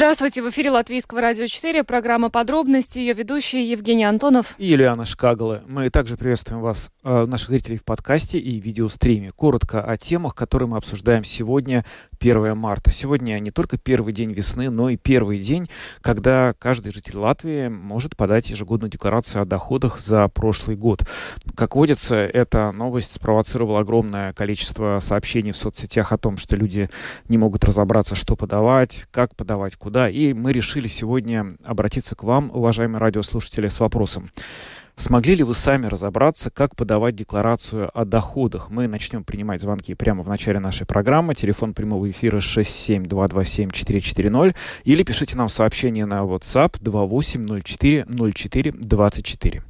Здравствуйте, в эфире Латвийского радио 4, программа «Подробности», ее ведущие Евгений Антонов и Юлиана Шкагала. Мы также приветствуем вас, э, наших зрителей в подкасте и видеостриме. Коротко о темах, которые мы обсуждаем сегодня, 1 марта. Сегодня не только первый день весны, но и первый день, когда каждый житель Латвии может подать ежегодную декларацию о доходах за прошлый год. Как водится, эта новость спровоцировала огромное количество сообщений в соцсетях о том, что люди не могут разобраться, что подавать, как подавать, куда. И мы решили сегодня обратиться к вам, уважаемые радиослушатели, с вопросом. Смогли ли вы сами разобраться, как подавать декларацию о доходах? Мы начнем принимать звонки прямо в начале нашей программы. Телефон прямого эфира 67227-440 или пишите нам сообщение на WhatsApp 28040424.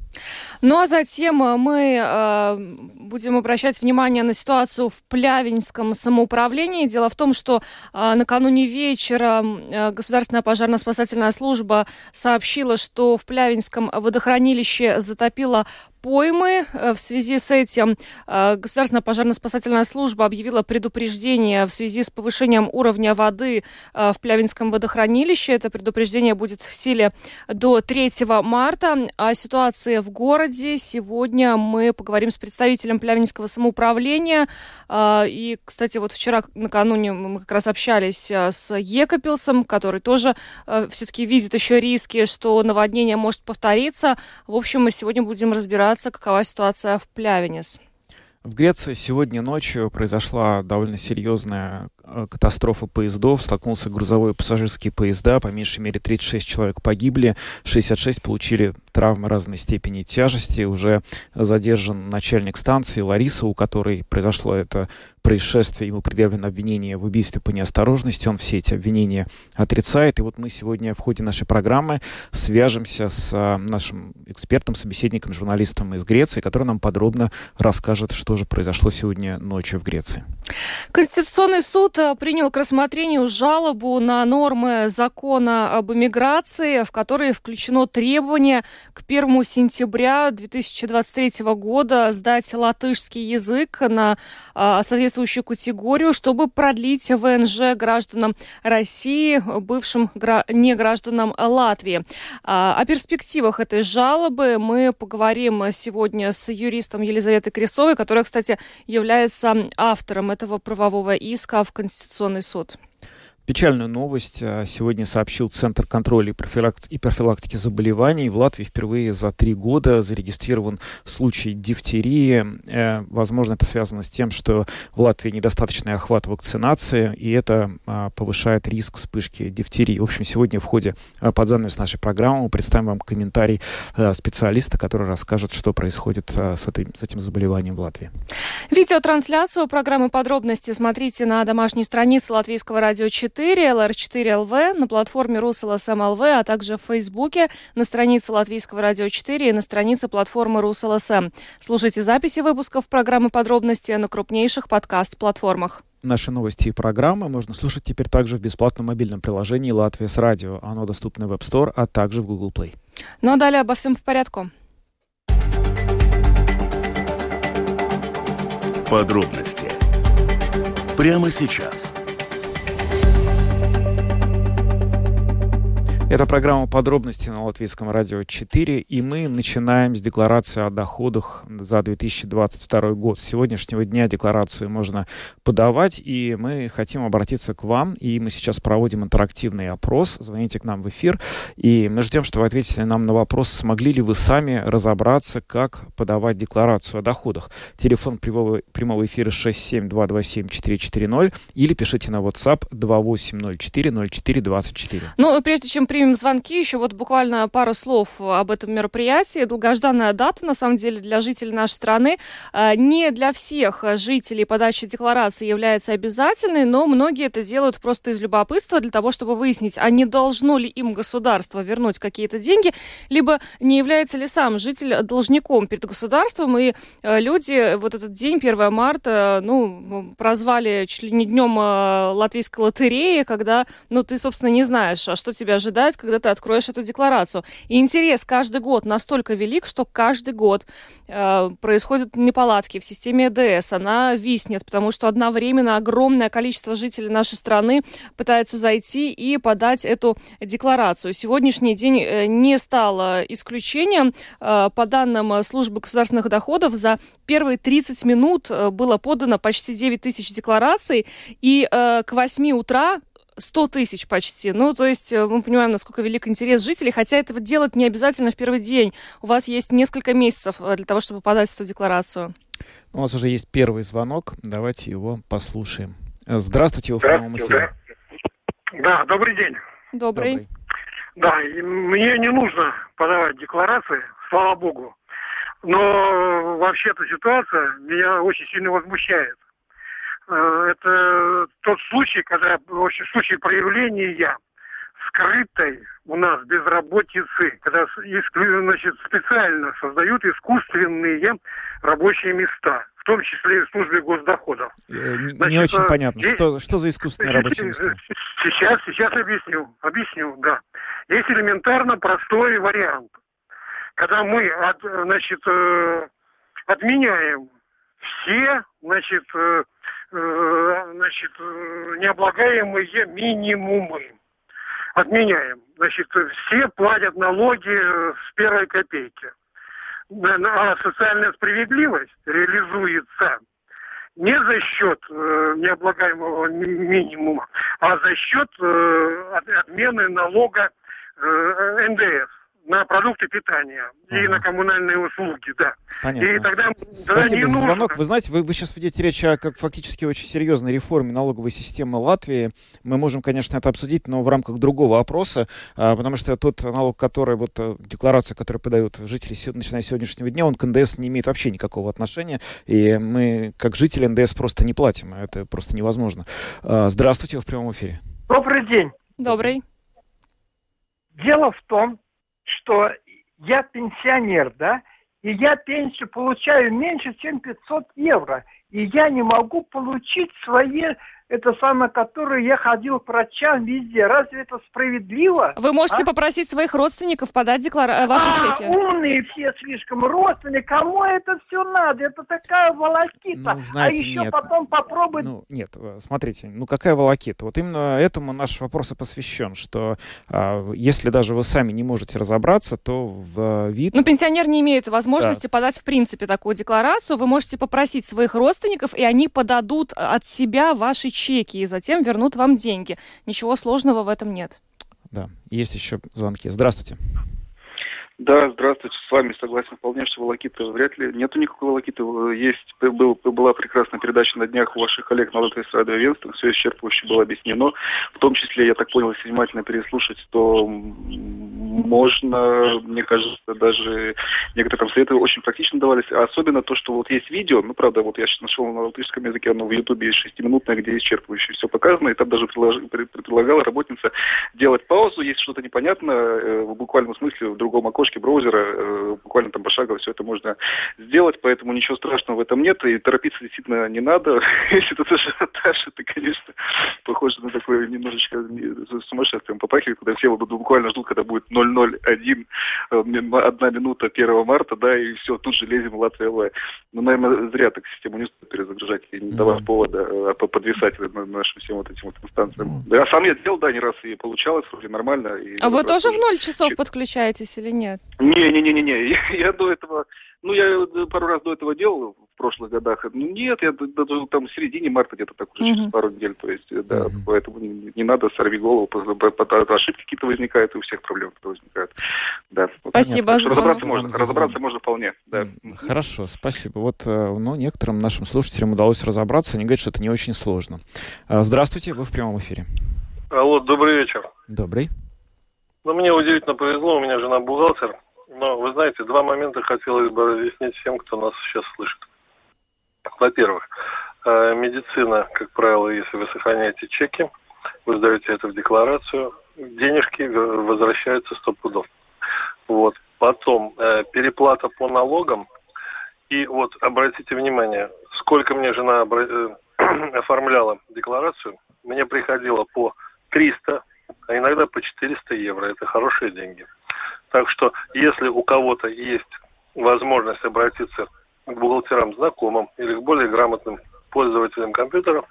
Ну а затем э, мы э, будем обращать внимание на ситуацию в Плявинском самоуправлении. Дело в том, что э, накануне вечера э, Государственная пожарно-спасательная служба сообщила, что в Плявинском водохранилище затопило поймы. Э, в связи с этим э, Государственная пожарно-спасательная служба объявила предупреждение в связи с повышением уровня воды э, в Плявинском водохранилище. Это предупреждение будет в силе до 3 марта. О ситуации в городе сегодня мы поговорим с представителем Плявинского самоуправления. И, кстати, вот вчера накануне мы как раз общались с Екопилсом, который тоже все-таки видит еще риски, что наводнение может повториться. В общем, мы сегодня будем разбираться разобраться, какова ситуация в Плявенес. В Греции сегодня ночью произошла довольно серьезная катастрофа поездов. Столкнулся грузовой и пассажирские поезда. По меньшей мере 36 человек погибли, 66 получили травмы разной степени тяжести. Уже задержан начальник станции Лариса, у которой произошло это происшествие. Ему предъявлено обвинение в убийстве по неосторожности. Он все эти обвинения отрицает. И вот мы сегодня в ходе нашей программы свяжемся с а, нашим экспертом, собеседником, журналистом из Греции, который нам подробно расскажет, что же произошло сегодня ночью в Греции. Конституционный суд принял к рассмотрению жалобу на нормы закона об иммиграции, в которые включено требование к 1 сентября 2023 года сдать латышский язык на а, соответствующую категорию, чтобы продлить ВНЖ гражданам России, бывшим гра- негражданам Латвии. А, о перспективах этой жалобы мы поговорим сегодня с юристом Елизаветой Кресовой, которая, кстати, является автором этого правового иска в Конституционный суд. Печальную новость а, сегодня сообщил Центр контроля и профилактики, заболеваний. В Латвии впервые за три года зарегистрирован случай дифтерии. Э, возможно, это связано с тем, что в Латвии недостаточный охват вакцинации, и это а, повышает риск вспышки дифтерии. В общем, сегодня в ходе а, под занавес нашей программы мы представим вам комментарий специалиста, который расскажет, что происходит с, этой, с этим заболеванием в Латвии. Видеотрансляцию программы «Подробности» смотрите на домашней странице Латвийского радио 4 4, LR4LV, на платформе Rus.LSM.lv, а также в Фейсбуке, на странице Латвийского радио 4 и на странице платформы Rus.LSM. Слушайте записи выпусков программы «Подробности» на крупнейших подкаст-платформах. Наши новости и программы можно слушать теперь также в бесплатном мобильном приложении «Latvijas Radio». Оно доступно в App Store, а также в Google Play. Ну а далее обо всем по порядку. Подробности прямо сейчас – Это программа «Подробности» на Латвийском радио 4, и мы начинаем с декларации о доходах за 2022 год. С сегодняшнего дня декларацию можно подавать, и мы хотим обратиться к вам, и мы сейчас проводим интерактивный опрос. Звоните к нам в эфир, и мы ждем, что вы ответите нам на вопрос, смогли ли вы сами разобраться, как подавать декларацию о доходах. Телефон прямого, прямого эфира 67227-440 или пишите на WhatsApp 2804-0424. Ну, прежде чем при примем звонки. Еще вот буквально пару слов об этом мероприятии. Долгожданная дата, на самом деле, для жителей нашей страны. А, не для всех жителей подача декларации является обязательной, но многие это делают просто из любопытства, для того, чтобы выяснить, а не должно ли им государство вернуть какие-то деньги, либо не является ли сам житель должником перед государством. И а, люди вот этот день, 1 марта, ну, прозвали чуть ли не днем а, латвийской лотереи, когда, ну, ты, собственно, не знаешь, а что тебя ожидает ждать, когда ты откроешь эту декларацию. И интерес каждый год настолько велик, что каждый год э, происходят неполадки в системе ЭДС. Она виснет, потому что одновременно огромное количество жителей нашей страны пытается зайти и подать эту декларацию. Сегодняшний день э, не стал исключением. Э, по данным службы государственных доходов, за первые 30 минут э, было подано почти 9 тысяч деклараций, и э, к 8 утра 100 тысяч почти. Ну, то есть э, мы понимаем, насколько велик интерес жителей, хотя этого делать не обязательно в первый день. У вас есть несколько месяцев э, для того, чтобы подать эту декларацию. У нас уже есть первый звонок. Давайте его послушаем. Э, здравствуйте, вы в прямом эфире. Да, добрый день. Добрый. Добрый. Да, мне не нужно подавать декларации, слава богу. Но вообще-то ситуация меня очень сильно возмущает. Э, это тот случай, когда, в общем, случай проявления скрытой у нас безработицы, когда значит, специально создают искусственные рабочие места, в том числе и в службе госдоходов. Э, не очень понятно, здесь... что, что за искусственные рабочие места? Сейчас, сейчас объясню, объясню, да. Есть элементарно простой вариант когда мы от, значит, э, отменяем все, значит, э, э, значит, необлагаемые минимумы. Отменяем. Значит, все платят налоги с первой копейки. А социальная справедливость реализуется не за счет э, необлагаемого минимума, а за счет э, отмены налога э, НДС на продукты питания ага. и на коммунальные услуги, да. Понятно. И тогда, тогда не за нужно... звонок. Вы знаете, вы, вы сейчас ведете речь о как фактически очень серьезной реформе налоговой системы Латвии. Мы можем, конечно, это обсудить, но в рамках другого опроса, а, потому что тот налог, который, вот э, декларация, которую подают жители, начиная с сегодняшнего дня, он к НДС не имеет вообще никакого отношения. И мы, как жители, НДС просто не платим. Это просто невозможно. А, здравствуйте, вы в прямом эфире. Добрый день. Добрый. Дело в том, что я пенсионер, да, и я пенсию получаю меньше, чем 500 евро, и я не могу получить свои это самое, которое я ходил к врачам везде. Разве это справедливо? Вы можете а? попросить своих родственников подать деклара... Э, ваши а, чеки. умные все слишком родственники. Кому это все надо? Это такая волокита. Ну, знаете, а еще нет. потом попробовать... Ну, нет, э, смотрите, ну какая волокита? Вот именно этому наш вопрос и посвящен, что а, если даже вы сами не можете разобраться, то в вид... Ну, пенсионер не имеет возможности да. подать в принципе такую декларацию. Вы можете попросить своих родственников, и они подадут от себя ваши чеки и затем вернут вам деньги. Ничего сложного в этом нет. Да, есть еще звонки. Здравствуйте. Да, здравствуйте, с вами согласен вполне, что волокита вряд ли. Нету никакой волокиты. Есть, был, была прекрасная передача на днях у ваших коллег на Латвийс радиовенством, все исчерпывающе было объяснено. В том числе, я так понял, если внимательно переслушать, то можно, мне кажется, даже некоторые там советы очень практично давались. Особенно то, что вот есть видео, ну, правда, вот я сейчас нашел на латышском языке, оно в Ютубе есть шестиминутное, где исчерпывающе все показано, и там даже предлагала работница делать паузу, если что-то непонятно, э, в буквальном смысле в другом окошке окошке браузера, э, буквально там пошагово все это можно сделать, поэтому ничего страшного в этом нет, и торопиться действительно не надо. Если это тоже ажиотаж, это, конечно, похоже на такое немножечко сумасшествием попахивает, когда все вот буквально ждут, когда будет 001, э, одна минута 1 марта, да, и все, тут же лезем в Латвия Лай. Ну, наверное, зря так систему не стоит перезагружать и не давать повода а подвисать на нашим всем вот этим вот инстанциям. Да, я сам я делал, да, не раз и получалось, вроде нормально. И а вы тоже в ноль часов подключаетесь или нет? Не-не-не-не, я, я до этого, ну, я пару раз до этого делал в прошлых годах. Ну, нет, я даже там в середине марта где-то так уже, uh-huh. пару недель, то есть, да, поэтому не, не надо сорви голову, ошибки какие-то возникают, и у всех проблемы возникают. Да. Спасибо. Разобраться можно, разобраться можно вполне, да. Хорошо, спасибо. Вот, э, ну, некоторым нашим слушателям удалось разобраться, они говорят, что это не очень сложно. А, здравствуйте, вы в прямом эфире. Алло, добрый вечер. Добрый. Ну, мне удивительно повезло, у меня жена бухгалтер. Но, вы знаете, два момента хотелось бы разъяснить всем, кто нас сейчас слышит. Во-первых, э, медицина, как правило, если вы сохраняете чеки, вы сдаете это в декларацию, денежки возвращаются сто пудов. Вот. Потом э, переплата по налогам. И вот обратите внимание, сколько мне жена обра... Оформляла декларацию, мне приходило по 300 а иногда по 400 евро. Это хорошие деньги. Так что, если у кого-то есть возможность обратиться к бухгалтерам знакомым или к более грамотным пользователям компьютера,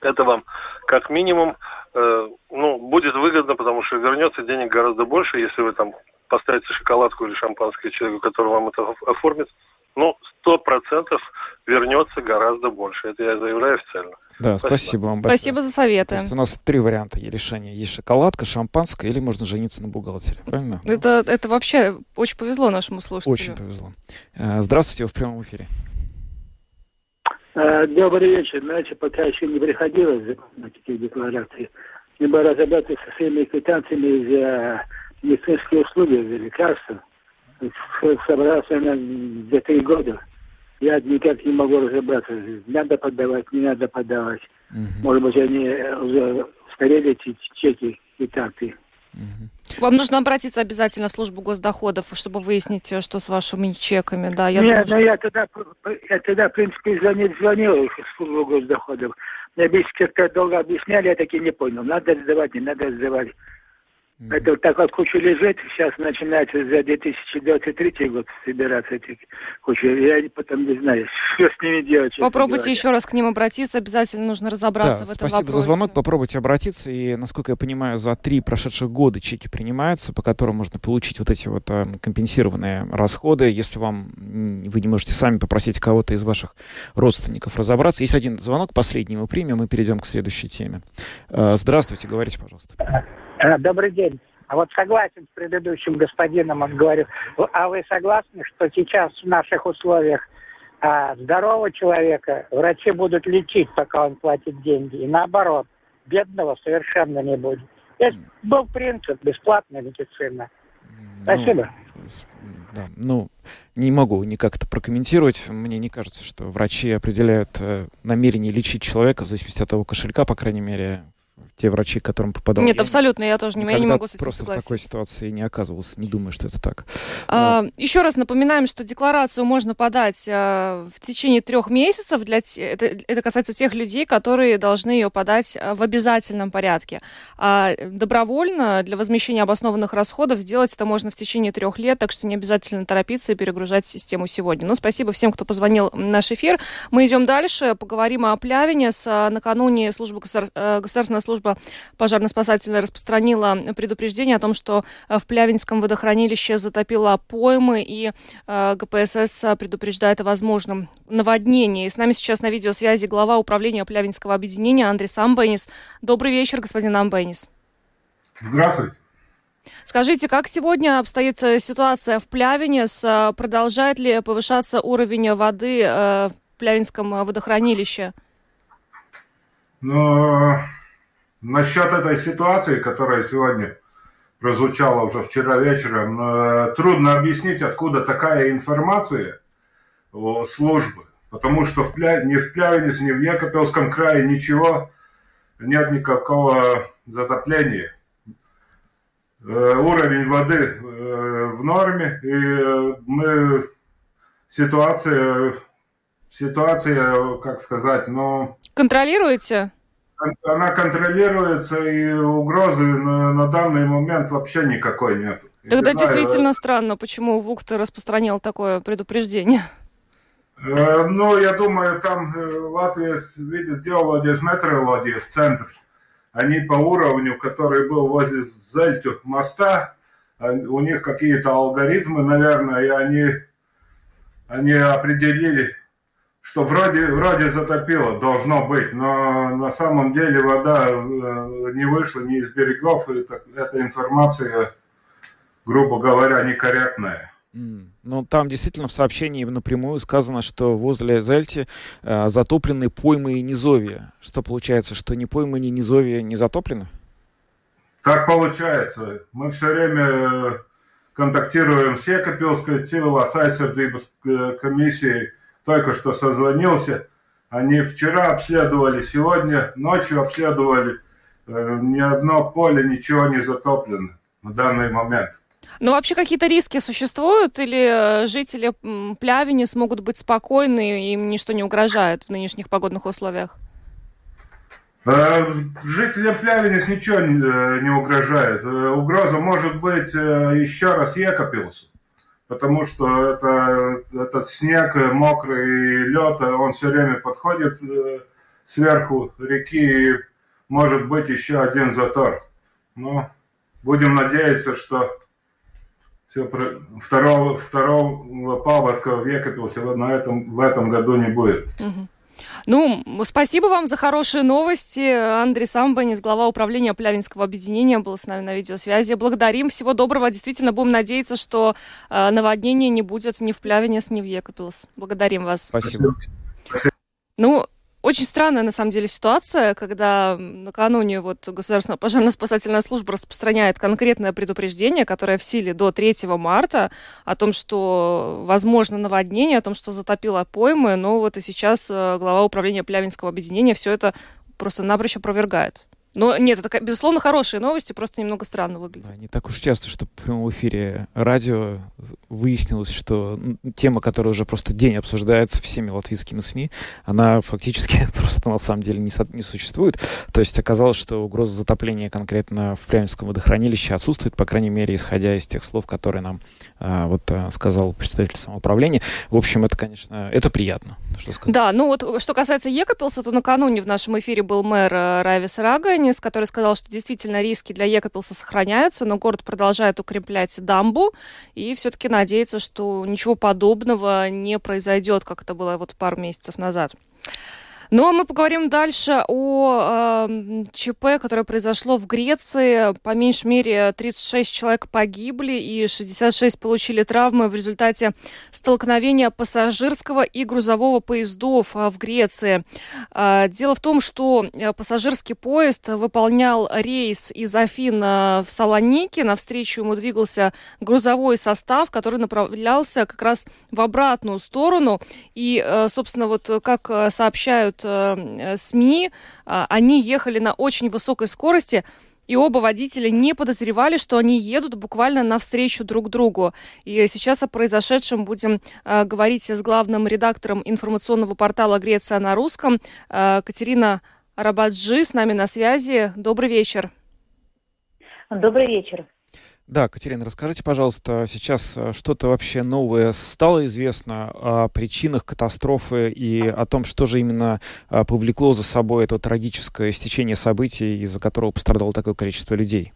это вам как минимум э, ну, будет выгодно, потому что вернется денег гораздо больше, если вы там поставите шоколадку или шампанское человеку, который вам это оформит, ну, сто процентов вернется гораздо больше. Это я заявляю официально. Да, спасибо, спасибо вам большое. Спасибо за советы. То есть у нас три варианта решения. Есть шоколадка, шампанское или можно жениться на бухгалтере. Правильно? Это, это вообще очень повезло нашему слушателю. Очень повезло. Э, здравствуйте, вы в прямом эфире. Э, добрый вечер. Знаете, пока еще не приходилось на такие декларации, либо разобраться со своими квитанциями за медицинские услуги, за лекарства. Собрался на за три года. Я никак не могу разобраться, надо подавать, не надо подавать. Угу. Может быть, они уже устарели эти чеки и карты. Угу. Вам нужно обратиться обязательно в службу госдоходов, чтобы выяснить, что с вашими чеками, да? Я Нет, думаю, ну я тогда, я тогда, в принципе, звонил, звонил в службу госдоходов. Мне как-то долго объясняли, я таки не понял. Надо сдавать, не надо сдавать. Это вот так вот куча лежит, сейчас начинается за 2023 год собираться эти кучи. Я потом не знаю, что с ними делать. Попробуйте еще раз к ним обратиться, обязательно нужно разобраться да, в этом спасибо вопросе. за звонок, попробуйте обратиться. И, насколько я понимаю, за три прошедших года чеки принимаются, по которым можно получить вот эти вот э, компенсированные расходы. Если вам вы не можете сами попросить кого-то из ваших родственников разобраться. Есть один звонок, последний мы примем и перейдем к следующей теме. Э, здравствуйте, говорите, пожалуйста. Э, добрый день. А вот согласен с предыдущим господином, он говорит, а вы согласны, что сейчас в наших условиях а, здорового человека врачи будут лечить, пока он платит деньги, и наоборот, бедного совершенно не будет. Есть был принцип бесплатная медицина. Спасибо. Ну, да, ну, не могу никак это прокомментировать. Мне не кажется, что врачи определяют э, намерение лечить человека в зависимости от того кошелька, по крайней мере, те врачи, к которым попадал. Нет, я абсолютно, я тоже не, я не могу с этим просто согласиться. в такой ситуации не оказывался, не думаю, что это так. А, Но... Еще раз напоминаем, что декларацию можно подать а, в течение трех месяцев. Для это, это касается тех людей, которые должны ее подать а, в обязательном порядке. А добровольно для возмещения обоснованных расходов сделать это можно в течение трех лет, так что не обязательно торопиться и перегружать систему сегодня. Ну, спасибо всем, кто позвонил в наш эфир. Мы идем дальше, поговорим о Плявине. С, а, накануне служба государ... Э, государственная служба служба пожарно-спасательная распространила предупреждение о том, что э, в Плявинском водохранилище затопило поймы, и э, ГПСС предупреждает о возможном наводнении. с нами сейчас на видеосвязи глава управления Плявинского объединения Андрей Амбенис. Добрый вечер, господин Амбенис. Здравствуйте. Скажите, как сегодня обстоит э, ситуация в Плявине? Продолжает ли повышаться уровень воды в Плявинском водохранилище? Ну, Насчет этой ситуации, которая сегодня прозвучала уже вчера вечером, э, трудно объяснить, откуда такая информация о службы. Потому что в Пля... ни в Плявинице, ни в Екапелском крае ничего, нет никакого затопления. Э, уровень воды э, в норме, и мы ситуация, ситуация, как сказать, ну... Контролируете? Она контролируется, и угрозы на, на данный момент вообще никакой нет. Тогда не действительно знаю, странно, почему ВУКТ распространил такое предупреждение. Э, ну, я думаю, там э, Латвия видит, сделала здесь метрология, центр. Они по уровню, который был возле Зельтю моста, у них какие-то алгоритмы, наверное, и они, они определили что вроде, вроде затопило, должно быть, но на самом деле вода э, не вышла ни из берегов, и это, эта информация, грубо говоря, некорректная. Ну, там действительно в сообщении напрямую сказано, что возле Зельти э, затоплены поймы и низовья. Что получается, что ни поймы, ни низовья не затоплены? Так получается. Мы все время контактируем с Екапилской цивила комиссией, только что созвонился. Они вчера обследовали, сегодня ночью обследовали. Э, ни одно поле, ничего не затоплено на данный момент. Но вообще какие-то риски существуют или э, жители Плявини смогут быть спокойны, и им ничто не угрожает в нынешних погодных условиях? Э, жителям Плявенец ничего не угрожает. Угроза может быть еще раз Екапилсу, потому что это, этот снег, мокрый лед, он все время подходит сверху реки, и может быть еще один затор. Но будем надеяться, что все второго, второго паводка в Екапилсе на этом, в этом году не будет. Ну, спасибо вам за хорошие новости. Андрей Самбанис, глава управления Плявинского объединения, был с нами на видеосвязи. Благодарим. Всего доброго. Действительно, будем надеяться, что э, наводнения не будет ни в Плявинец, ни в Екапилс. Благодарим вас. Спасибо. Ну, очень странная, на самом деле, ситуация, когда накануне вот Государственная пожарно-спасательная служба распространяет конкретное предупреждение, которое в силе до 3 марта, о том, что возможно наводнение, о том, что затопило поймы, но вот и сейчас э, глава управления Плявинского объединения все это просто напрочь опровергает. Но нет, это, безусловно, хорошие новости, просто немного странно выглядит. Да, не так уж часто, что в прямом эфире радио выяснилось, что тема, которая уже просто день обсуждается всеми латвийскими СМИ, она фактически просто на самом деле не, не существует. То есть оказалось, что угроза затопления конкретно в Пряминском водохранилище отсутствует, по крайней мере, исходя из тех слов, которые нам а, вот а, сказал представитель самоуправления. В общем, это, конечно, это приятно. Что сказать. Да, ну вот что касается Екапилса, то накануне в нашем эфире был мэр э, Райвис Рага, Денис, который сказал, что действительно риски для Екапилса сохраняются, но город продолжает укреплять дамбу и все-таки надеется, что ничего подобного не произойдет, как это было вот пару месяцев назад. Ну а мы поговорим дальше о э, ЧП, которое произошло в Греции. По меньшей мере 36 человек погибли и 66 получили травмы в результате столкновения пассажирского и грузового поездов э, в Греции. Э, дело в том, что э, пассажирский поезд выполнял рейс из Афин в Салоники. Навстречу ему двигался грузовой состав, который направлялся как раз в обратную сторону. И, э, собственно, вот как сообщают пишут э, СМИ, э, они ехали на очень высокой скорости, и оба водителя не подозревали, что они едут буквально навстречу друг другу. И сейчас о произошедшем будем э, говорить с главным редактором информационного портала «Греция на русском» э, Катерина Рабаджи с нами на связи. Добрый вечер. Добрый вечер. Да, Катерина, расскажите, пожалуйста, сейчас э, что-то вообще новое стало известно о причинах катастрофы и о том, что же именно э, повлекло за собой это трагическое стечение событий, из-за которого пострадало такое количество людей?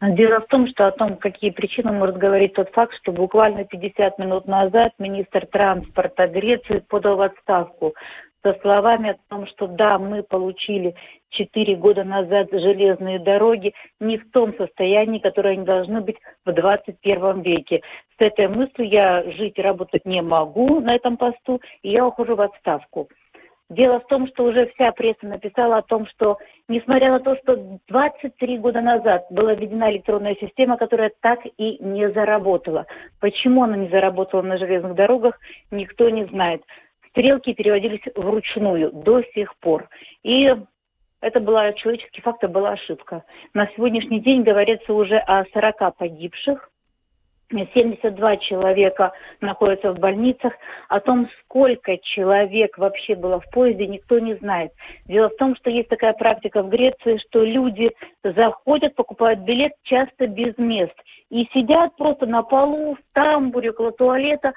Дело в том, что о том, какие причины может говорить тот факт, что буквально 50 минут назад министр транспорта Греции подал в отставку со словами о том, что да, мы получили четыре года назад железные дороги не в том состоянии, которое они должны быть в 21 веке. С этой мыслью я жить и работать не могу на этом посту, и я ухожу в отставку. Дело в том, что уже вся пресса написала о том, что несмотря на то, что 23 года назад была введена электронная система, которая так и не заработала. Почему она не заработала на железных дорогах, никто не знает. Стрелки переводились вручную до сих пор. И это была человеческий фактор, была ошибка. На сегодняшний день говорится уже о 40 погибших, 72 человека находятся в больницах. О том, сколько человек вообще было в поезде, никто не знает. Дело в том, что есть такая практика в Греции, что люди заходят, покупают билет часто без мест. И сидят просто на полу, в тамбуре, около туалета,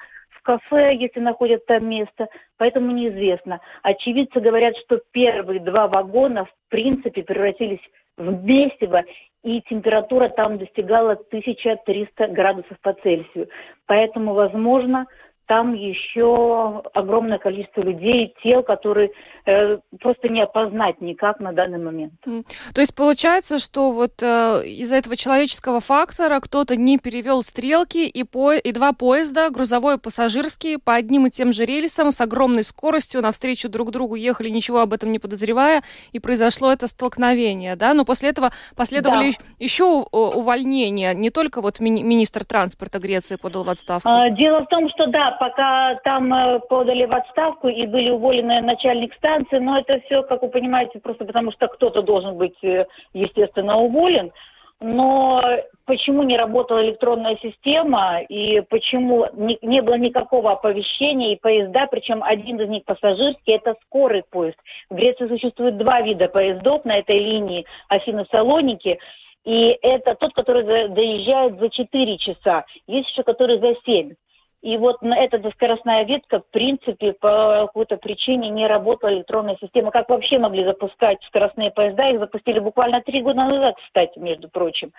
кафе, если находят там место, поэтому неизвестно. Очевидцы говорят, что первые два вагона в принципе превратились в месиво, и температура там достигала 1300 градусов по Цельсию. Поэтому, возможно, там еще огромное количество людей, тел, которые э, просто не опознать никак на данный момент. То есть получается, что вот э, из-за этого человеческого фактора кто-то не перевел стрелки и, по, и два поезда, грузовой и пассажирский, по одним и тем же рельсам с огромной скоростью навстречу друг другу ехали, ничего об этом не подозревая, и произошло это столкновение, да? Но после этого последовали да. еще увольнения, не только вот ми- министр транспорта Греции подал в отставку. А, дело в том, что да, пока там э, подали в отставку и были уволены начальник станции, но это все, как вы понимаете, просто потому что кто-то должен быть, э, естественно, уволен. но почему не работала электронная система и почему не, не было никакого оповещения и поезда, причем один из них пассажирский, это скорый поезд. В Греции существует два вида поездов на этой линии Афины-Салоники, и это тот, который доезжает за 4 часа, есть еще который за 7. И вот на эта скоростная ветка, в принципе, по какой-то причине не работала электронная система. Как вообще могли запускать скоростные поезда? Их запустили буквально три года назад, кстати, между прочим.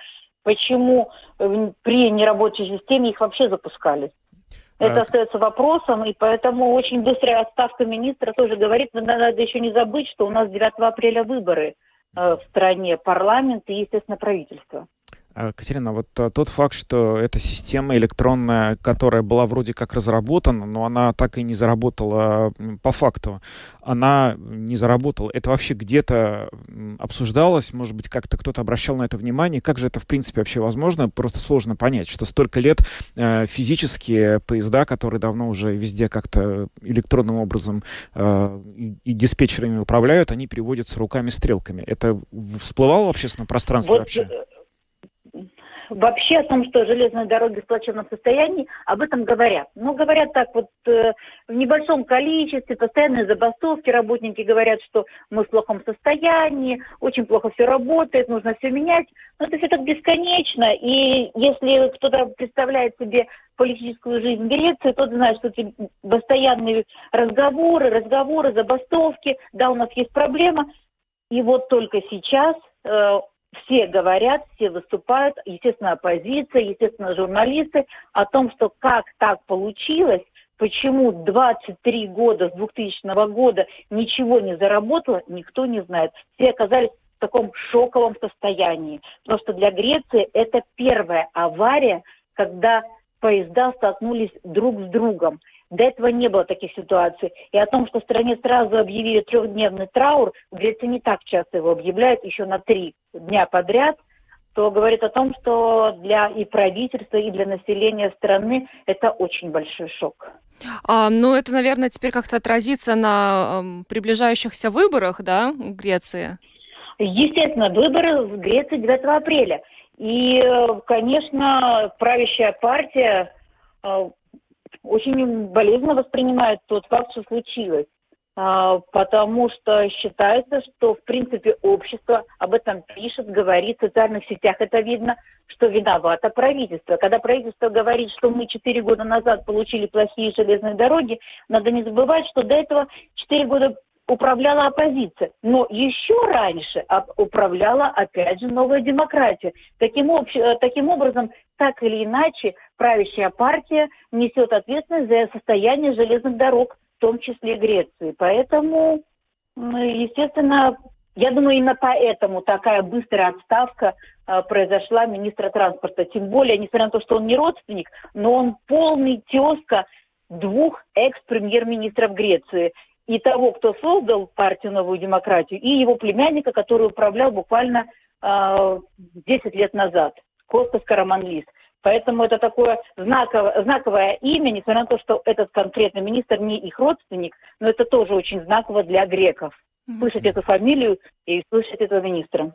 Почему э, при нерабочей системе их вообще запускали? Это а... остается вопросом, и поэтому очень быстрая отставка министра тоже говорит, надо еще не забыть, что у нас 9 апреля выборы э, в стране, парламент и, естественно, правительство. А, Катерина, вот а, тот факт, что эта система электронная, которая была вроде как разработана, но она так и не заработала по факту, она не заработала. Это вообще где-то обсуждалось? Может быть, как-то кто-то обращал на это внимание? Как же это, в принципе, вообще возможно? Просто сложно понять, что столько лет э, физические поезда, которые давно уже везде как-то электронным образом э, и, и диспетчерами управляют, они переводятся руками-стрелками. Это всплывало в общественном пространстве вот, вообще? Вообще о том, что железные дороги в плачевном состоянии, об этом говорят. Но говорят так вот э, в небольшом количестве, постоянные забастовки, работники говорят, что мы в плохом состоянии, очень плохо все работает, нужно все менять. Но это все так бесконечно, и если кто-то представляет себе политическую жизнь Греции, тот знает, что эти постоянные разговоры, разговоры, забастовки, да, у нас есть проблема. И вот только сейчас э, все говорят, все выступают, естественно, оппозиция, естественно, журналисты, о том, что как так получилось, почему 23 года с 2000 года ничего не заработало, никто не знает. Все оказались в таком шоковом состоянии. Потому что для Греции это первая авария, когда поезда столкнулись друг с другом. До этого не было таких ситуаций. И о том, что в стране сразу объявили трехдневный траур, в Греции не так часто его объявляют, еще на три дня подряд, то говорит о том, что для и правительства, и для населения страны это очень большой шок. А, ну, это, наверное, теперь как-то отразится на э, приближающихся выборах, да, в Греции? Естественно, выборы в Греции 9 апреля. И, конечно, правящая партия э, очень болезненно воспринимают тот факт, что случилось. А, потому что считается, что, в принципе, общество об этом пишет, говорит, в социальных сетях это видно, что виновато правительство. Когда правительство говорит, что мы четыре года назад получили плохие железные дороги, надо не забывать, что до этого четыре года управляла оппозиция. Но еще раньше управляла, опять же, новая демократия. Таким, об... таким образом, так или иначе, правящая партия несет ответственность за состояние железных дорог, в том числе Греции. Поэтому, естественно, я думаю, именно поэтому такая быстрая отставка э, произошла министра транспорта. Тем более, несмотря на то, что он не родственник, но он полный тезка двух экс-премьер-министров Греции и того, кто создал партию «Новую демократию», и его племянника, который управлял буквально э, 10 лет назад, Костас Караманлис. Поэтому это такое знаковое, знаковое имя, несмотря на то, что этот конкретный министр не их родственник, но это тоже очень знаково для греков. Слышать эту фамилию и слышать этого министра.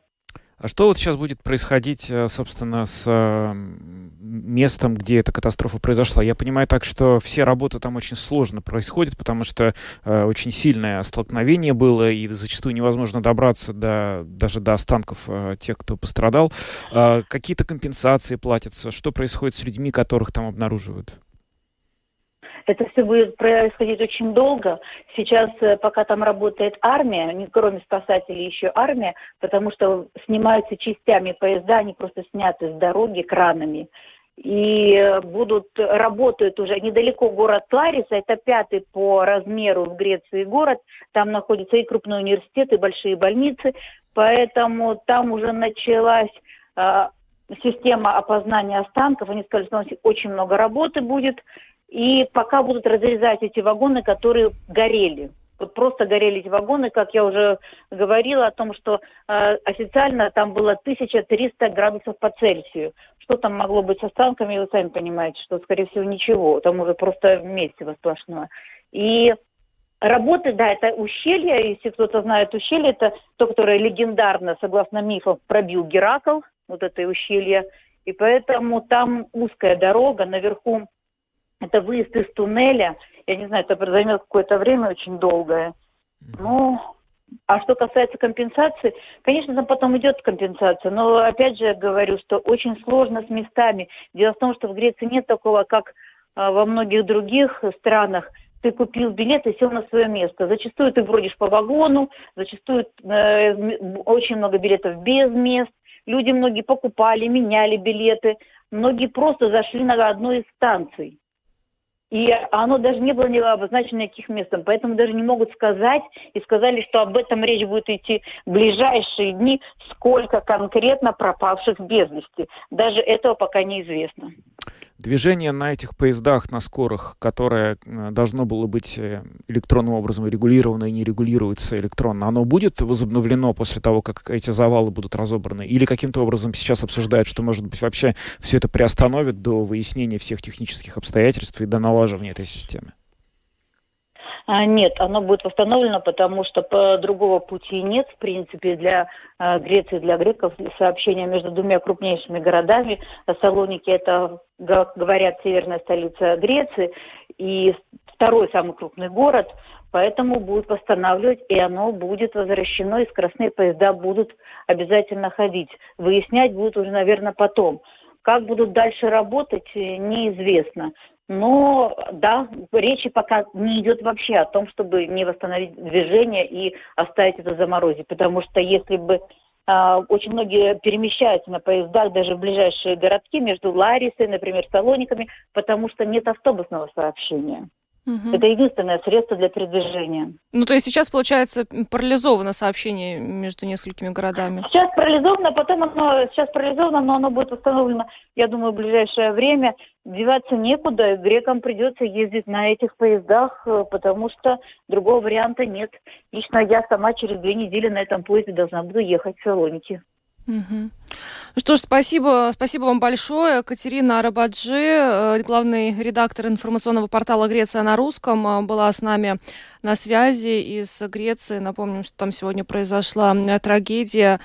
А что вот сейчас будет происходить, э, собственно, с э, местом, где эта катастрофа произошла? Я понимаю так, что все работы там очень сложно происходят, потому что э, очень сильное столкновение было, и зачастую невозможно добраться до, даже до останков тех, кто пострадал. А какие-то компенсации платятся? Что происходит с людьми, которых там обнаруживают? Это все будет происходить очень долго. Сейчас, э, пока там работает армия, кроме спасателей еще армия, потому что снимаются частями поезда, они просто сняты с дороги кранами. И э, будут, работают уже недалеко город Лариса, это пятый по размеру в Греции город, там находятся и крупные университеты, и большие больницы, поэтому там уже началась э, система опознания останков, они сказали, что у очень много работы будет, и пока будут разрезать эти вагоны, которые горели. Вот просто горели эти вагоны, как я уже говорила о том, что э, официально там было 1300 градусов по Цельсию. Что там могло быть с останками, вы сами понимаете, что, скорее всего, ничего. Там уже просто месиво сплошное. И работы, да, это ущелье, если кто-то знает ущелье, это то, которое легендарно, согласно мифам, пробил Геракл, вот это ущелье. И поэтому там узкая дорога, наверху это выезд из туннеля. Я не знаю, это займет какое-то время очень долгое. Ну, а что касается компенсации, конечно, там потом идет компенсация, но опять же я говорю, что очень сложно с местами. Дело в том, что в Греции нет такого, как а, во многих других странах. Ты купил билет и сел на свое место. Зачастую ты бродишь по вагону, зачастую э, очень много билетов без мест. Люди многие покупали, меняли билеты. Многие просто зашли на одну из станций. И оно даже не было обозначено никаких местом, поэтому даже не могут сказать, и сказали, что об этом речь будет идти в ближайшие дни, сколько конкретно пропавших без вести. Даже этого пока неизвестно. Движение на этих поездах, на скорых, которое э, должно было быть э, электронным образом регулировано и не регулируется электронно, оно будет возобновлено после того, как эти завалы будут разобраны? Или каким-то образом сейчас обсуждают, что, может быть, вообще все это приостановит до выяснения всех технических обстоятельств и до налаживания этой системы? А, нет, оно будет восстановлено, потому что по другого пути нет, в принципе, для а, Греции, для греков сообщения между двумя крупнейшими городами. Салоники – это, говорят, северная столица Греции, и второй самый крупный город, поэтому будет восстанавливать, и оно будет возвращено, и скоростные поезда будут обязательно ходить. Выяснять будут уже, наверное, потом. Как будут дальше работать, неизвестно. Но да, речи пока не идет вообще о том, чтобы не восстановить движение и оставить это заморозить. Потому что если бы э, очень многие перемещаются на поездах даже в ближайшие городки между Ларисой, например, Салониками, потому что нет автобусного сообщения. Угу. Это единственное средство для передвижения. Ну, то есть сейчас, получается, парализовано сообщение между несколькими городами? Сейчас парализовано, потом оно, сейчас парализовано, но оно будет восстановлено, я думаю, в ближайшее время. Деваться некуда, грекам придется ездить на этих поездах, э, потому что другого варианта нет. Лично я сама через две недели на этом поезде должна буду ехать в Салоники. Угу. Что ж, спасибо, спасибо вам большое. Катерина Арабаджи, э, главный редактор информационного портала «Греция на русском», э, была с нами на связи из Греции. Напомним, что там сегодня произошла э, трагедия.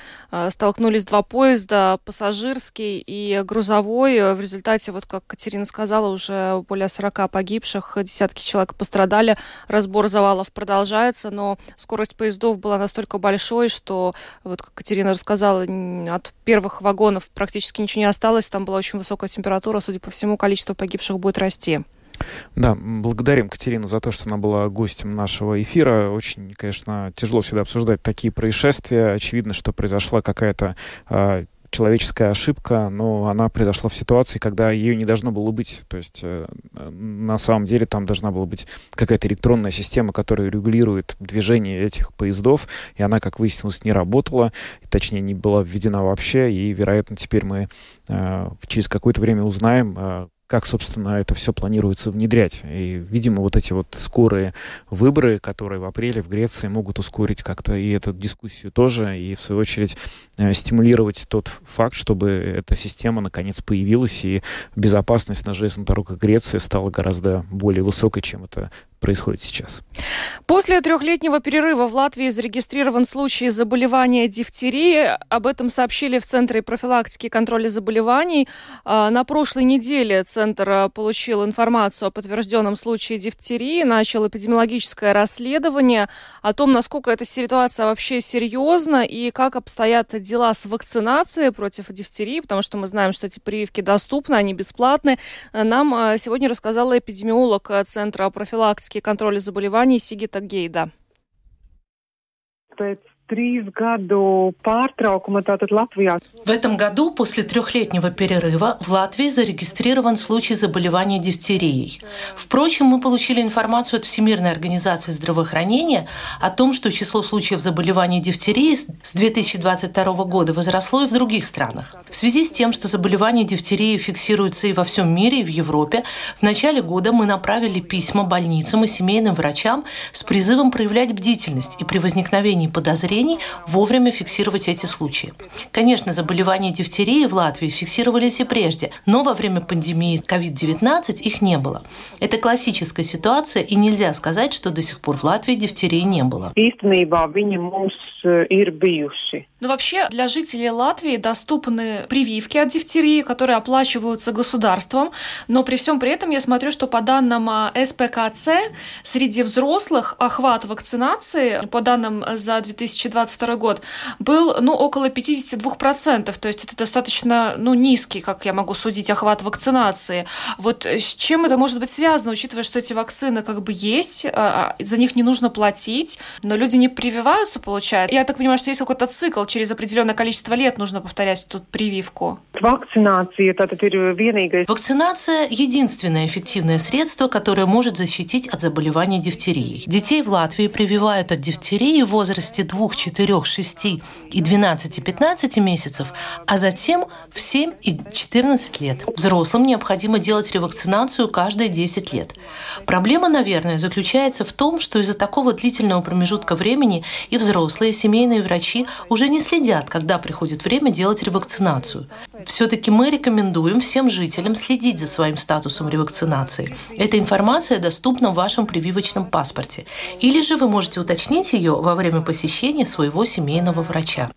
Столкнулись два поезда, пассажирский и грузовой. В результате, вот как Катерина сказала, уже более 40 погибших, десятки человек пострадали. Разбор завалов продолжается, но скорость поездов была настолько большой, что, вот как Катерина рассказала, от первых вагонов практически ничего не осталось. Там была очень высокая температура. Судя по всему, количество погибших будет расти. Да, благодарим Катерину за то, что она была гостем нашего эфира. Очень, конечно, тяжело всегда обсуждать такие происшествия. Очевидно, что произошла какая-то э, человеческая ошибка, но она произошла в ситуации, когда ее не должно было быть. То есть э, на самом деле там должна была быть какая-то электронная система, которая регулирует движение этих поездов, и она, как выяснилось, не работала, точнее, не была введена вообще, и, вероятно, теперь мы э, через какое-то время узнаем, э, как, собственно, это все планируется внедрять. И, видимо, вот эти вот скорые выборы, которые в апреле в Греции могут ускорить как-то и эту дискуссию тоже, и, в свою очередь, э, стимулировать тот факт, чтобы эта система, наконец, появилась, и безопасность на железных дорогах Греции стала гораздо более высокой, чем это происходит сейчас. После трехлетнего перерыва в Латвии зарегистрирован случай заболевания дифтерии. Об этом сообщили в Центре профилактики и контроля заболеваний. А, на прошлой неделе Центр а, получил информацию о подтвержденном случае дифтерии, начал эпидемиологическое расследование о том, насколько эта ситуация вообще серьезна и как обстоят дела с вакцинацией против дифтерии, потому что мы знаем, что эти прививки доступны, они бесплатны. Нам а, сегодня рассказала эпидемиолог Центра профилактики профилактики и контроля заболеваний Сигита Гейда. Trīs gadu pārtraukuma tātad Латвijā. В этом году, после трехлетнего перерыва, в Латвии зарегистрирован случай заболевания дифтерией. Впрочем, мы получили информацию от Всемирной организации здравоохранения о том, что число случаев заболевания дифтерией с 2022 года возросло и в других странах. В связи с тем, что заболевание дифтерией фиксируется и во всем мире, и в Европе, в начале года мы направили письма больницам и семейным врачам с призывом проявлять бдительность и при возникновении подозрений населений вовремя фиксировать эти случаи. Конечно, заболевания дифтерией в Латвии фиксировались и прежде, но во время пандемии COVID-19 их не было. Это классическая ситуация, и нельзя сказать, что до сих пор в Латвии дифтерии не было. Но вообще для жителей Латвии доступны прививки от дифтерии, которые оплачиваются государством, но при всем при этом я смотрю, что по данным а, СПКЦ среди взрослых охват вакцинации, по данным за 2022 год, был ну, около 52%, то есть это достаточно ну, низкий, как я могу судить, охват вакцинации. Вот с чем это может быть связано, учитывая, что эти вакцины как бы есть, а, а, за них не нужно платить, но люди не прививаются, получается. Я так понимаю, что есть какой-то цикл через определенное количество лет нужно повторять тут прививку. Вакцинация Вакцинация – единственное эффективное средство, которое может защитить от заболевания дифтерией. Детей в Латвии прививают от дифтерии в возрасте 2, 4, 6 и 12-15 месяцев, а затем в 7 и 14 лет. Взрослым необходимо делать ревакцинацию каждые 10 лет. Проблема, наверное, заключается в том, что из-за такого длительного промежутка времени и взрослые, и семейные врачи уже не не следят, когда приходит время делать ревакцинацию. Все-таки мы рекомендуем всем жителям следить за своим статусом ревакцинации. Эта информация доступна в вашем прививочном паспорте. Или же вы можете уточнить ее во время посещения своего семейного врача.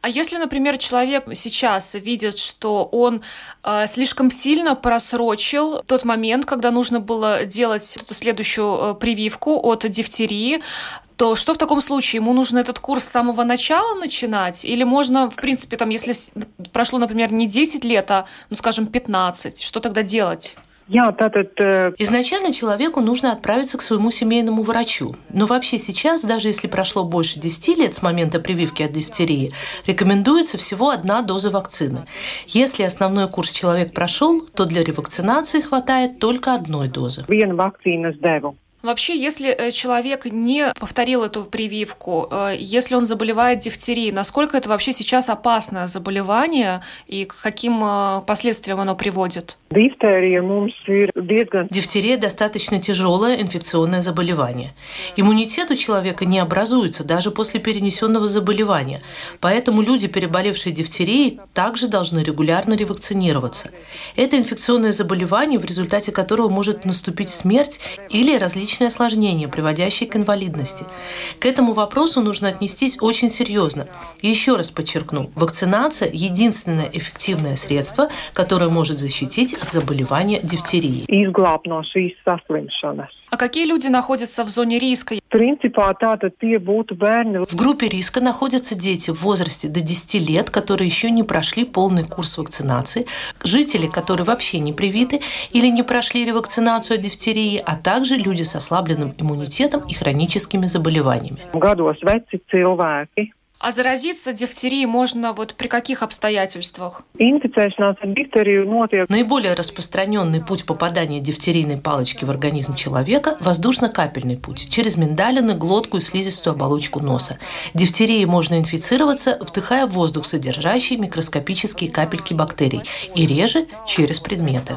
А если, например, человек сейчас видит, что он э, слишком сильно просрочил тот момент, когда нужно было делать эту следующую э, прививку от дифтерии, то что в таком случае? Ему нужно этот курс с самого начала начинать? Или можно, в принципе, там, если прошло, например, не 10 лет, а, ну, скажем, 15, что тогда делать? Э, Изначально человеку нужно отправиться к своему семейному врачу. Но вообще сейчас, даже если прошло больше 10 лет с момента прививки от дифтерии, рекомендуется всего одна доза вакцины. Если основной курс человек прошел, то для ревакцинации хватает только одной дозы. Вообще, если э, человек не повторил эту прививку, э, если он заболевает дифтерией, насколько это вообще сейчас опасное заболевание и к каким э, последствиям оно приводит? Дифтерия достаточно тяжелое инфекционное заболевание. Иммунитет у человека не образуется даже после перенесенного заболевания, поэтому люди, переболевшие дифтерией, также должны регулярно ревакцинироваться. Это инфекционное заболевание, в результате которого может наступить смерть или различные различные осложнения, приводящие к инвалидности. К этому вопросу нужно отнестись очень серьезно. Еще раз подчеркну, вакцинация – единственное эффективное средство, которое может защитить от заболевания дифтерии. А какие люди находятся в зоне риска? В группе риска находятся дети в возрасте до 10 лет, которые еще не прошли полный курс вакцинации, жители, которые вообще не привиты или не прошли ревакцинацию от дифтерии, а также люди с ослабленным иммунитетом и хроническими заболеваниями. А заразиться дифтерией можно вот при каких обстоятельствах? Наиболее распространенный путь попадания дифтерийной палочки в организм человека – воздушно-капельный путь, через миндалины, глотку и слизистую оболочку носа. Дифтерией можно инфицироваться, вдыхая воздух, содержащий микроскопические капельки бактерий, и реже через предметы.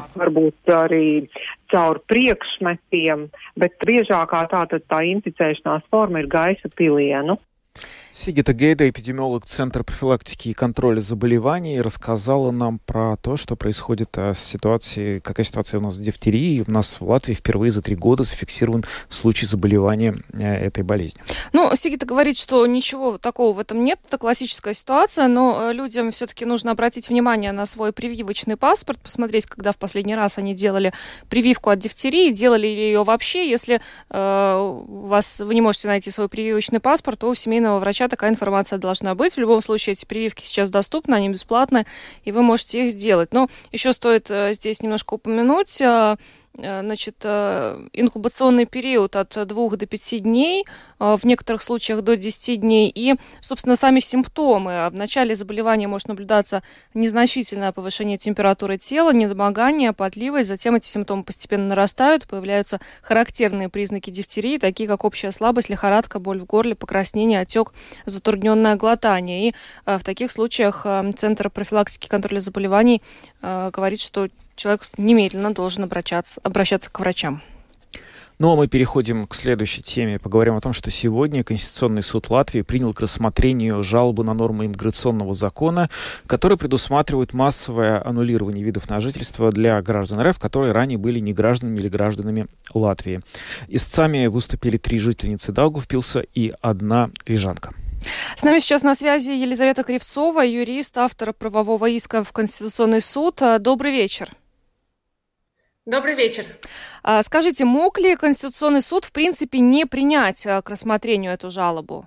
caur priekšmetiem, bet biežākā tātad tā inficēšanās forma ir gaisa pilienu. Сигита Гейда, эпидемиолог Центра профилактики и контроля заболеваний, рассказала нам про то, что происходит а, с ситуацией, какая ситуация у нас с дифтерией. У нас в Латвии впервые за три года зафиксирован случай заболевания э, этой болезнью. Ну, Сигита говорит, что ничего такого в этом нет, это классическая ситуация, но э, людям все-таки нужно обратить внимание на свой прививочный паспорт, посмотреть, когда в последний раз они делали прививку от дифтерии, делали ли ее вообще. Если э, вас, вы не можете найти свой прививочный паспорт, то у семейного врача врача такая информация должна быть. В любом случае, эти прививки сейчас доступны, они бесплатны, и вы можете их сделать. Но еще стоит э, здесь немножко упомянуть Э, значит, э, инкубационный период от 2 до 5 дней, э, в некоторых случаях до 10 дней, и, собственно, сами симптомы. В начале заболевания может наблюдаться незначительное повышение температуры тела, недомогание, потливость, затем эти симптомы постепенно нарастают, появляются характерные признаки дифтерии, такие как общая слабость, лихорадка, боль в горле, покраснение, отек, затрудненное глотание. И в таких случаях Центр профилактики и контроля заболеваний говорит, что человек немедленно должен обращаться, обращаться к врачам. Ну а мы переходим к следующей теме. Поговорим о том, что сегодня Конституционный суд Латвии принял к рассмотрению жалобу на нормы иммиграционного закона, которые предусматривают массовое аннулирование видов на жительство для граждан РФ, которые ранее были не гражданами или гражданами Латвии. Истцами выступили три жительницы Даугавпилса и одна рижанка. С нами сейчас на связи Елизавета Кривцова, юрист, автор правового иска в Конституционный суд. Добрый вечер. Добрый вечер. А, скажите, мог ли Конституционный суд, в принципе, не принять а, к рассмотрению эту жалобу?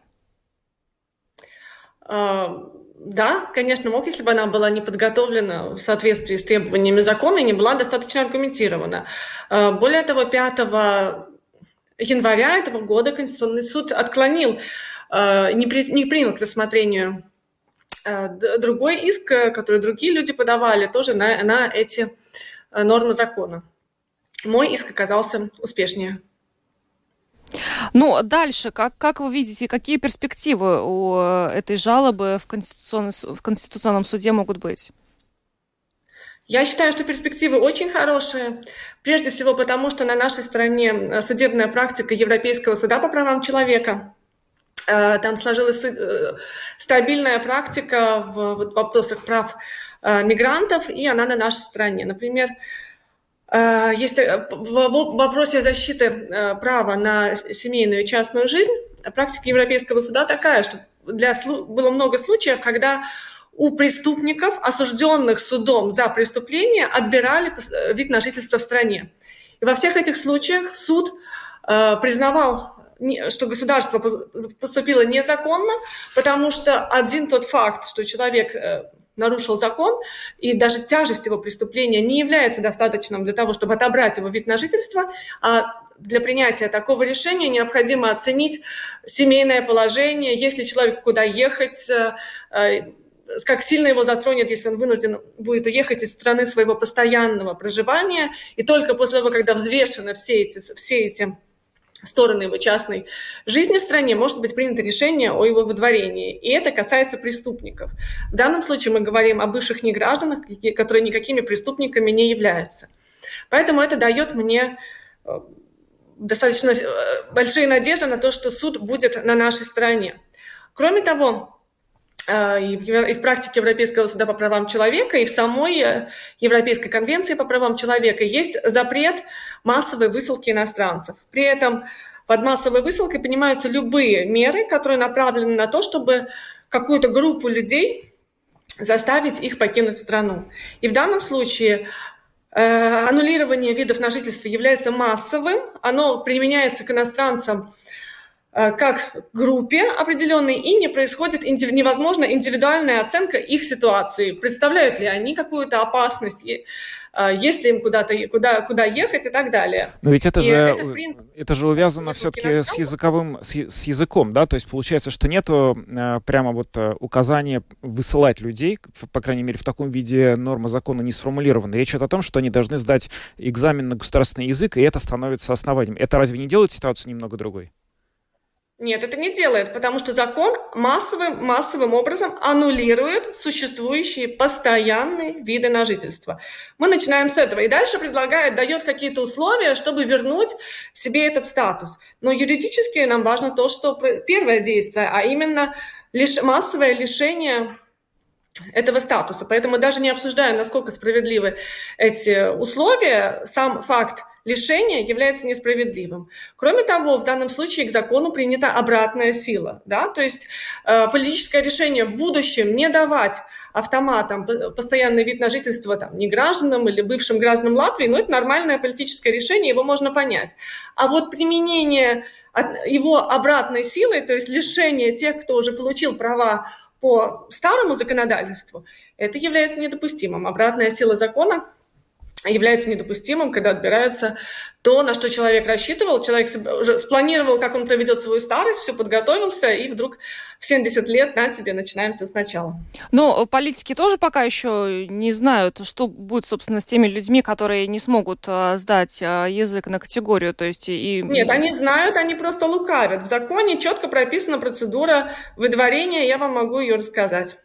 А, да, конечно, мог, если бы она была не подготовлена в соответствии с требованиями закона и не была достаточно аргументирована. Более того, 5 января этого года Конституционный суд отклонил, не, при, не принял к рассмотрению другой иск, который другие люди подавали, тоже на, на эти нормы закона мой иск оказался успешнее. Ну, дальше, как, как вы видите, какие перспективы у э, этой жалобы в, конституционном, в Конституционном суде могут быть? Я считаю, что перспективы очень хорошие. Прежде всего потому, что на нашей стране э, судебная практика Европейского суда по правам человека. Э, там сложилась стабильная практика в вопросах прав мигрантов, и она на нашей стране. Например, Э, если э, в вопросе защиты э, права на семейную и частную жизнь, практика Европейского суда такая, что для, было много случаев, когда у преступников, осужденных судом за преступление, отбирали вид на жительство в стране. И во всех этих случаях суд признавал, что государство поступило незаконно, потому что один тот факт, что человек нарушил закон, и даже тяжесть его преступления не является достаточным для того, чтобы отобрать его вид на жительство, а для принятия такого решения необходимо оценить семейное положение, если человек куда ехать, э, э, как сильно его затронет, если он вынужден будет уехать из страны своего постоянного проживания. И только после того, когда взвешены все эти, все эти стороны его частной жизни в стране, может быть принято решение о его выдворении. И это касается преступников. В данном случае мы говорим о бывших негражданах, которые никакими преступниками не являются. Поэтому это дает мне э, достаточно э, большие надежды на то, что суд будет на нашей стороне. Кроме того, э, и в практике Европейского суда по правам человека, и в самой Европейской конвенции по правам человека есть запрет массовой высылки иностранцев. При этом под массовой высылкой понимаются любые меры, которые направлены на то, чтобы какую-то группу людей заставить их покинуть страну. И в данном случае э, аннулирование видов на жительство является массовым, оно применяется к иностранцам Э, как группе определенной, и не происходит индив... невозможно индивидуальная оценка их ситуации. Представляют ли они какую-то опасность, э, есть ли им куда-то куда, куда ехать и так далее. Но ведь это, и же, это, это же увязано все-таки с языковым, с, с языком, да, то есть получается, что нету э, прямо вот указания высылать людей, по крайней мере, в таком виде норма закона не сформулирована. Речь идет о том, что они должны сдать экзамен на государственный язык, и это становится основанием. Это разве не делает ситуацию немного другой? Нет, это не делает, потому что закон массовым, массовым образом аннулирует существующие постоянные виды на жительство. Мы начинаем с этого. И дальше предлагает, дает какие-то условия, чтобы вернуть себе этот статус. Но юридически нам важно то, что первое действие, а именно лишь, массовое лишение этого статуса. Поэтому даже не обсуждая, насколько справедливы эти условия, сам факт лишение является несправедливым. Кроме того, в данном случае к закону принята обратная сила. Да? То есть э, политическое решение в будущем не давать автоматом постоянный вид на жительство там, не гражданам или бывшим гражданам Латвии, но это нормальное политическое решение, его можно понять. А вот применение его обратной силы, то есть лишение тех, кто уже получил права по старому законодательству, это является недопустимым. Обратная сила закона является недопустимым, когда отбирается то, на что человек рассчитывал. Человек уже спланировал, как он проведет свою старость, все подготовился, и вдруг в 70 лет на тебе начинаем все сначала. Но политики тоже пока еще не знают, что будет, собственно, с теми людьми, которые не смогут а, сдать а, язык на категорию. То есть и... Нет, они знают, они просто лукавят. В законе четко прописана процедура выдворения, я вам могу ее рассказать.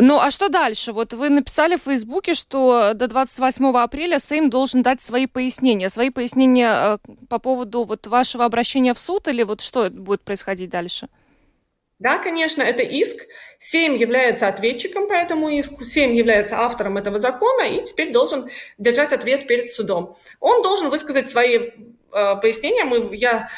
Ну, а что дальше? Вот вы написали в Фейсбуке, что до 28 апреля Сейм должен дать свои пояснения. Свои пояснения э, по поводу вот вашего обращения в суд или вот что будет происходить дальше? Да, конечно, это иск. Сейм является ответчиком по этому иску, Сейм является автором этого закона и теперь должен держать ответ перед судом. Он должен высказать свои э, пояснения. Мы, я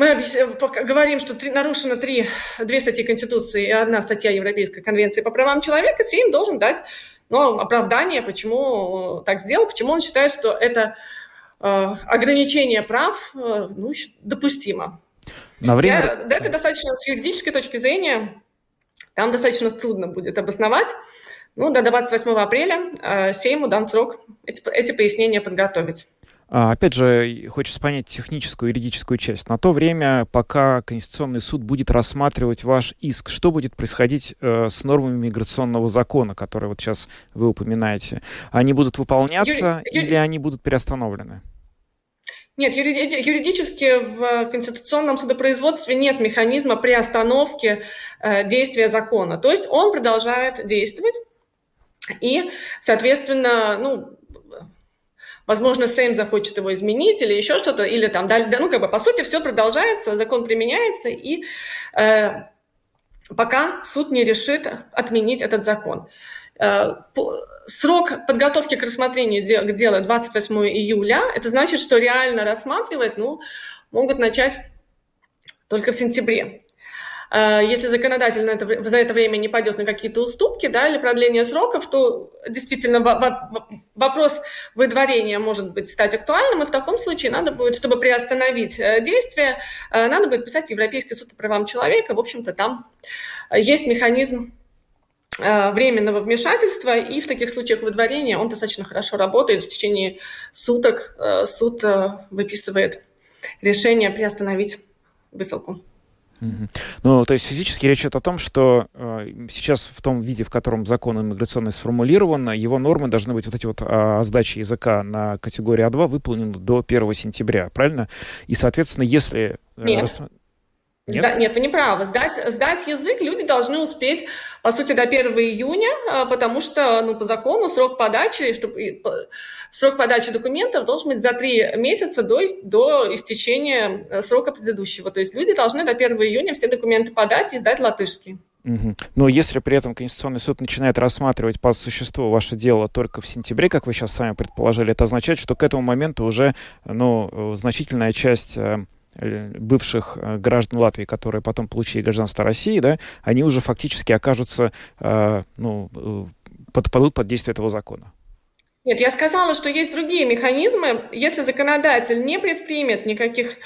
мы говорим, что три, нарушено три, две статьи Конституции и одна статья Европейской конвенции по правам человека, Сейм должен дать ну, оправдание, почему так сделал, почему он считает, что это э, ограничение прав э, ну, допустимо. На время... Я, это достаточно с юридической точки зрения, там достаточно трудно будет обосновать. Ну, до 28 апреля э, Сейму дан срок эти, эти пояснения подготовить. А, опять же, хочется понять техническую юридическую часть. На то время, пока Конституционный суд будет рассматривать ваш иск, что будет происходить э, с нормами миграционного закона, которые вот сейчас вы упоминаете? Они будут выполняться Юри... или они будут переостановлены? Нет, юридически в конституционном судопроизводстве нет механизма приостановки э, действия закона. То есть он продолжает действовать, и, соответственно, ну, Возможно, Сейм захочет его изменить или еще что-то, или там, да, ну, как бы, по сути, все продолжается, закон применяется, и э, пока суд не решит отменить этот закон. Э, срок подготовки к рассмотрению дела, к делу 28 июля, это значит, что реально рассматривать, ну, могут начать только в сентябре. Э, если законодатель на это, за это время не пойдет на какие-то уступки да, или продление сроков, то действительно вопрос выдворения может быть стать актуальным, и в таком случае надо будет, чтобы приостановить э, действие, э, надо будет писать Европейский суд по правам человека. В общем-то, там есть механизм временного вмешательства, и в таких случаях выдворения он достаточно хорошо работает. В течение суток суд выписывает решение приостановить высылку. Ну, то есть физически речь идет о том, что э, сейчас в том виде, в котором закон иммиграционный сформулирован, его нормы должны быть вот эти вот э, сдачи языка на категории А2 выполнены до 1 сентября, правильно? И, соответственно, если... Э, Нет. Рас... Нет? Да, нет, вы не правы. Сдать, сдать язык люди должны успеть, по сути, до 1 июня, а, потому что ну, по закону срок подачи, чтобы, срок подачи документов должен быть за три месяца до, до истечения э, срока предыдущего. То есть люди должны до 1 июня все документы подать и сдать латышский. Угу. Но если при этом Конституционный суд начинает рассматривать по существу ваше дело только в сентябре, как вы сейчас сами предположили, это означает, что к этому моменту уже ну, э, значительная часть э, бывших э, граждан Латвии, которые потом получили гражданство России, да, они уже фактически окажутся, э, ну, подпадут под действие этого закона. Нет, я сказала, что есть другие механизмы. Если законодатель не предпримет никаких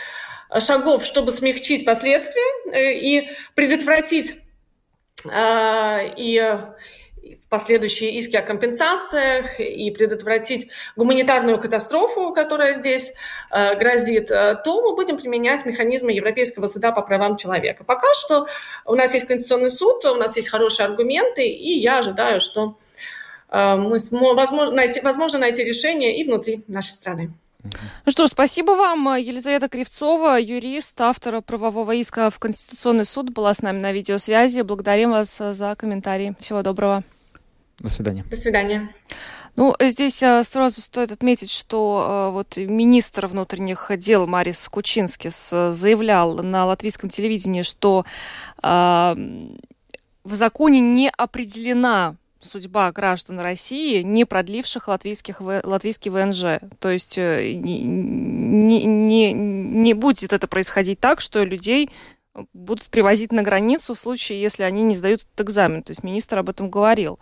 шагов, чтобы смягчить последствия и предотвратить и последующие иски о компенсациях и предотвратить гуманитарную катастрофу, которая здесь э, грозит, э, то мы будем применять механизмы Европейского суда по правам человека. Пока что у нас есть Конституционный суд, у нас есть хорошие аргументы, и я ожидаю, что э, мы возможно найти, возможно найти решение и внутри нашей страны. Ну что ж, спасибо вам. Елизавета Кривцова, юрист, автор правового иска в Конституционный суд, была с нами на видеосвязи. Благодарим вас за комментарии. Всего доброго. До свидания. До свидания. Ну, здесь а, сразу стоит отметить, что а, вот министр внутренних дел Марис Кучинскис заявлял на латвийском телевидении, что в законе не определена судьба граждан России, не продливших латвийских, латвийский ВНЖ. То есть э, не, не, не будет это происходить так, что людей будут привозить на границу в случае, если они не сдают этот экзамен. То есть министр об этом говорил.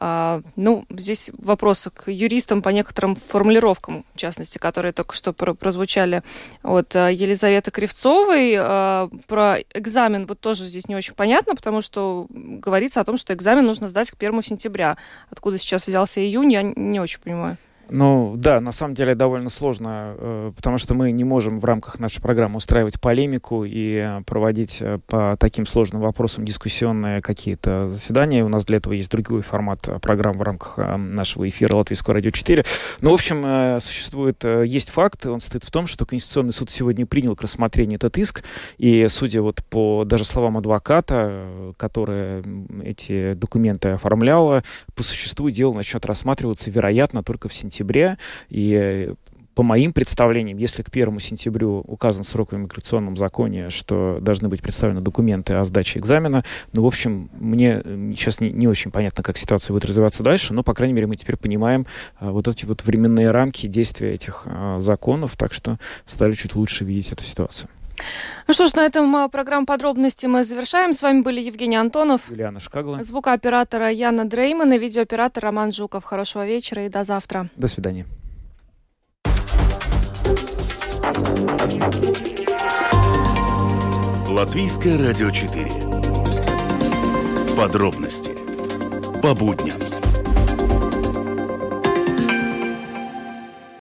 А, ну, здесь вопросы к юристам по некоторым формулировкам, в частности, которые только что прозвучали от а, Елизаветы Кривцовой. А, про экзамен вот тоже здесь не очень понятно, потому что говорится о том, что экзамен нужно сдать к 1 сентября. Откуда сейчас взялся июнь, я не очень понимаю. Ну да, на самом деле довольно сложно, э, потому что мы не можем в рамках нашей программы устраивать полемику и проводить э, по таким сложным вопросам дискуссионные какие-то заседания. У нас для этого есть другой формат программ в рамках э, нашего эфира Латвийского радио 4. Но, в общем, существует, есть факт, он стоит в том, что Конституционный суд сегодня принял к рассмотрению этот иск, и судя вот по даже словам адвоката, которая эти документы оформляла, по существу дело начнет рассматриваться, вероятно, только в сентябре сентябре, и по моим представлениям, если к первому сентябрю указан срок в иммиграционном законе, что должны быть представлены документы о сдаче экзамена, ну, в общем, мне сейчас не, не очень понятно, как ситуация будет развиваться дальше, но, по крайней мере, мы теперь понимаем а, вот эти вот временные рамки действия этих а, законов, так что стали чуть лучше видеть эту ситуацию. Ну что ж, на этом а, программу подробности мы завершаем. С вами были Евгений Антонов, Юлиана Шкагла, звукооператора Яна Дрейман и видеооператор Роман Жуков. Хорошего вечера и до завтра. До свидания. Латвийское радио 4. Подробности по будням.